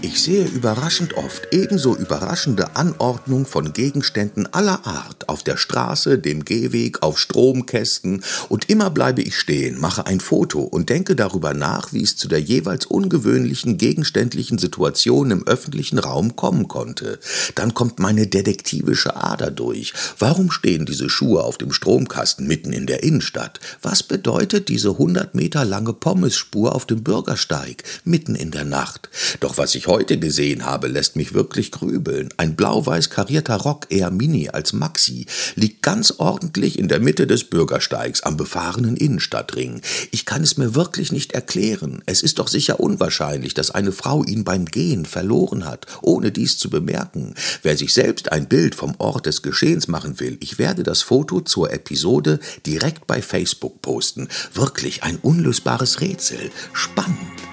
Ich sehe überraschend oft ebenso überraschende Anordnung von Gegenständen aller Art auf der Straße, dem Gehweg, auf Stromkästen und immer bleibe ich stehen, mache ein Foto und denke darüber nach, wie es zu der jeweils ungewöhnlichen gegenständlichen Situation im öffentlichen Raum kommen konnte. Dann kommt meine detektivische Ader durch. Warum stehen diese Schuhe auf dem Stromkasten mitten in der Innenstadt? Was bedeutet diese 100 Meter lange Pommesspur auf dem Bürgersteig mitten in der Nacht? Doch was ich heute gesehen habe, lässt mich wirklich grübeln. Ein blau-weiß karierter Rock, eher Mini als Maxi, liegt ganz ordentlich in der Mitte des Bürgersteigs am befahrenen Innenstadtring. Ich kann es mir wirklich nicht erklären. Es ist doch sicher unwahrscheinlich, dass eine Frau ihn beim Gehen verloren hat, ohne dies zu bemerken. Wer sich selbst ein Bild vom Ort des Geschehens machen will, ich werde das Foto zur Episode direkt bei Facebook posten. Wirklich ein unlösbares Rätsel. Spannend.